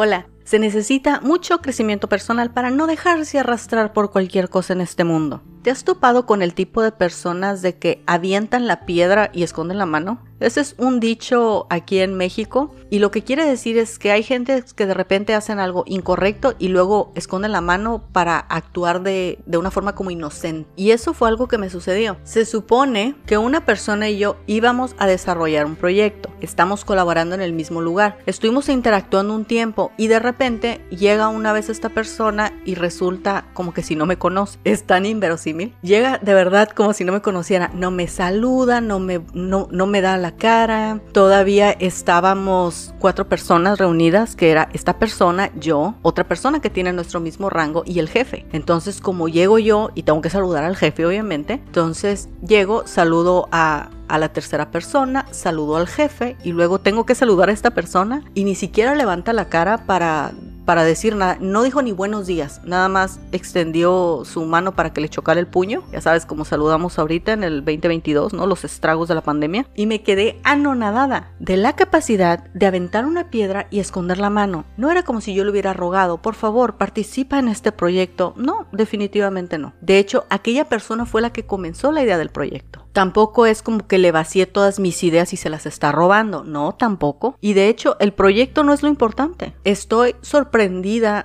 Hola, se necesita mucho crecimiento personal para no dejarse arrastrar por cualquier cosa en este mundo. ¿Te has topado con el tipo de personas de que avientan la piedra y esconden la mano? Ese es un dicho aquí en México y lo que quiere decir es que hay gente que de repente hacen algo incorrecto y luego esconden la mano para actuar de, de una forma como inocente. Y eso fue algo que me sucedió. Se supone que una persona y yo íbamos a desarrollar un proyecto. Estamos colaborando en el mismo lugar. Estuvimos interactuando un tiempo y de repente llega una vez esta persona y resulta como que si no me conoce. Es tan inverosímil. Llega de verdad como si no me conociera. No me saluda, no me, no, no me da la cara. Todavía estábamos cuatro personas reunidas, que era esta persona, yo, otra persona que tiene nuestro mismo rango y el jefe. Entonces, como llego yo y tengo que saludar al jefe, obviamente, entonces llego, saludo a a la tercera persona, saludo al jefe y luego tengo que saludar a esta persona y ni siquiera levanta la cara para para decir nada. No dijo ni buenos días, nada más extendió su mano para que le chocara el puño. Ya sabes cómo saludamos ahorita en el 2022, ¿no? Los estragos de la pandemia. Y me quedé anonadada de la capacidad de aventar una piedra y esconder la mano. No era como si yo le hubiera rogado, por favor, participa en este proyecto. No, definitivamente no. De hecho, aquella persona fue la que comenzó la idea del proyecto. Tampoco es como que le vacié todas mis ideas y se las está robando. No, tampoco. Y de hecho, el proyecto no es lo importante. Estoy sorprendida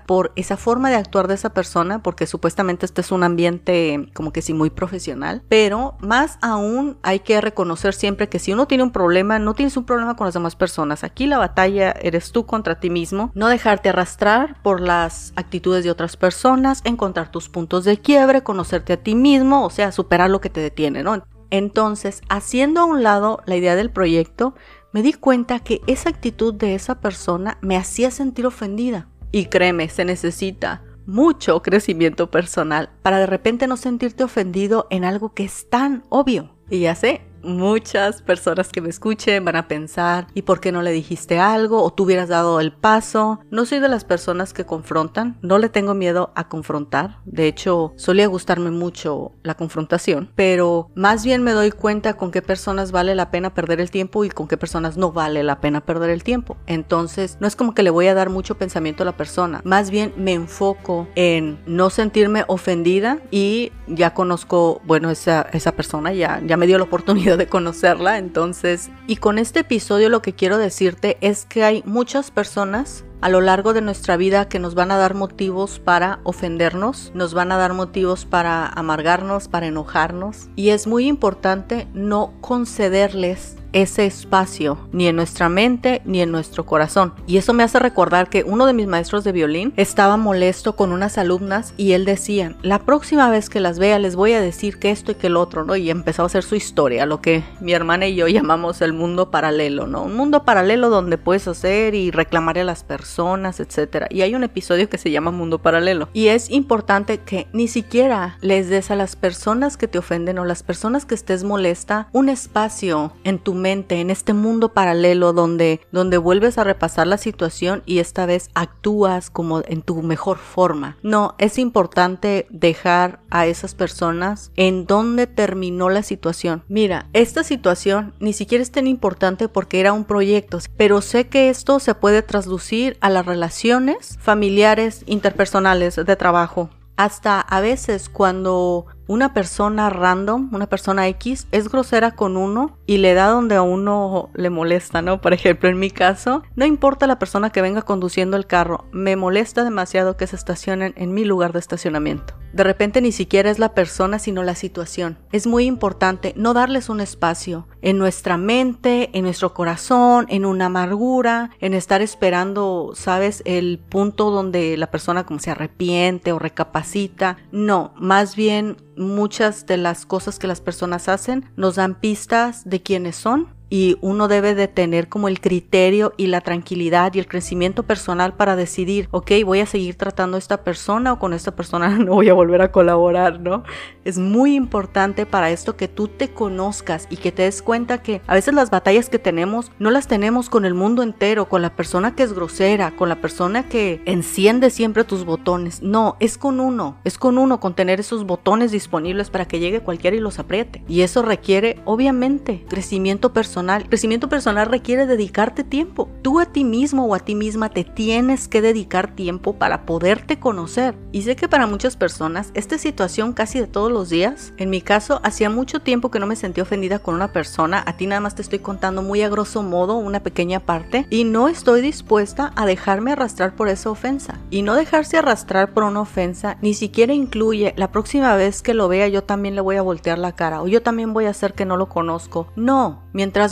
por esa forma de actuar de esa persona, porque supuestamente este es un ambiente como que sí muy profesional. Pero más aún hay que reconocer siempre que si uno tiene un problema, no tienes un problema con las demás personas. Aquí la batalla eres tú contra ti mismo. No dejarte arrastrar por las actitudes de otras personas, encontrar tus puntos de quiebre, conocerte a ti mismo, o sea, superar lo que te detiene. Entonces, haciendo a un lado la idea del proyecto, me di cuenta que esa actitud de esa persona me hacía sentir ofendida. Y créeme, se necesita mucho crecimiento personal para de repente no sentirte ofendido en algo que es tan obvio. Y ya sé, muchas personas que me escuchen van a pensar, ¿y por qué no le dijiste algo? ¿O tú hubieras dado el paso? No soy de las personas que confrontan, no le tengo miedo a confrontar. De hecho, solía gustarme mucho la confrontación, pero más bien me doy cuenta con qué personas vale la pena perder el tiempo y con qué personas no vale la pena perder el tiempo. Entonces, no es como que le voy a dar mucho pensamiento a la persona, más bien me enfoco en no sentirme ofendida y ya conozco, bueno, esa, esa persona ya, ya me dio la oportunidad de conocerla, entonces, y con este episodio lo que quiero decirte es que hay muchas personas a lo largo de nuestra vida que nos van a dar motivos para ofendernos, nos van a dar motivos para amargarnos, para enojarnos, y es muy importante no concederles ese espacio ni en nuestra mente ni en nuestro corazón. Y eso me hace recordar que uno de mis maestros de violín estaba molesto con unas alumnas y él decía, la próxima vez que las vea les voy a decir que esto y que el otro, ¿no? Y empezó a hacer su historia, lo que mi hermana y yo llamamos el mundo paralelo, ¿no? Un mundo paralelo donde puedes hacer y reclamar a las personas, etcétera. Y hay un episodio que se llama Mundo Paralelo. Y es importante que ni siquiera les des a las personas que te ofenden o las personas que estés molesta un espacio en tu en este mundo paralelo donde, donde vuelves a repasar la situación y esta vez actúas como en tu mejor forma. No, es importante dejar a esas personas en donde terminó la situación. Mira, esta situación ni siquiera es tan importante porque era un proyecto, pero sé que esto se puede traducir a las relaciones familiares, interpersonales, de trabajo. Hasta a veces cuando una persona random, una persona X, es grosera con uno y le da donde a uno le molesta, ¿no? Por ejemplo, en mi caso, no importa la persona que venga conduciendo el carro, me molesta demasiado que se estacionen en mi lugar de estacionamiento. De repente ni siquiera es la persona, sino la situación. Es muy importante no darles un espacio en nuestra mente, en nuestro corazón, en una amargura, en estar esperando, ¿sabes? El punto donde la persona como se arrepiente o recapacita. No, más bien muchas de las cosas que las personas hacen nos dan pistas de quiénes son y uno debe de tener como el criterio y la tranquilidad y el crecimiento personal para decidir, ok, voy a seguir tratando a esta persona o con esta persona no voy a volver a colaborar, ¿no? Es muy importante para esto que tú te conozcas y que te des cuenta que a veces las batallas que tenemos no las tenemos con el mundo entero, con la persona que es grosera, con la persona que enciende siempre tus botones. No, es con uno, es con uno, con tener esos botones disponibles para que llegue cualquiera y los apriete. Y eso requiere, obviamente, crecimiento personal personal. Crecimiento personal requiere dedicarte tiempo. Tú a ti mismo o a ti misma te tienes que dedicar tiempo para poderte conocer. Y sé que para muchas personas esta situación casi de todos los días, en mi caso, hacía mucho tiempo que no me sentí ofendida con una persona. A ti nada más te estoy contando muy a grosso modo una pequeña parte y no estoy dispuesta a dejarme arrastrar por esa ofensa. Y no dejarse arrastrar por una ofensa ni siquiera incluye la próxima vez que lo vea yo también le voy a voltear la cara o yo también voy a hacer que no lo conozco. No,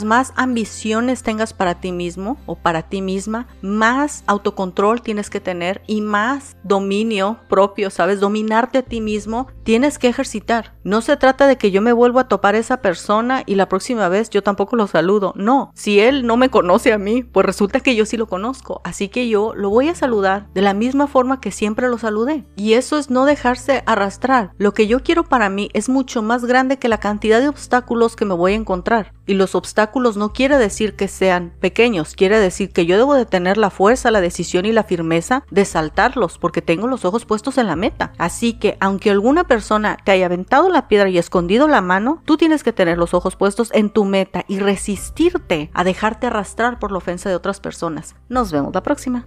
más ambiciones tengas para ti mismo o para ti misma, más autocontrol tienes que tener y más dominio propio, ¿sabes? Dominarte a ti mismo tienes que ejercitar. No se trata de que yo me vuelva a topar a esa persona y la próxima vez yo tampoco lo saludo. No, si él no me conoce a mí, pues resulta que yo sí lo conozco. Así que yo lo voy a saludar de la misma forma que siempre lo saludé. Y eso es no dejarse arrastrar. Lo que yo quiero para mí es mucho más grande que la cantidad de obstáculos que me voy a encontrar. Y los obstáculos no quiere decir que sean pequeños, quiere decir que yo debo de tener la fuerza, la decisión y la firmeza de saltarlos porque tengo los ojos puestos en la meta. Así que aunque alguna persona te haya aventado la piedra y escondido la mano, tú tienes que tener los ojos puestos en tu meta y resistirte a dejarte arrastrar por la ofensa de otras personas. Nos vemos la próxima.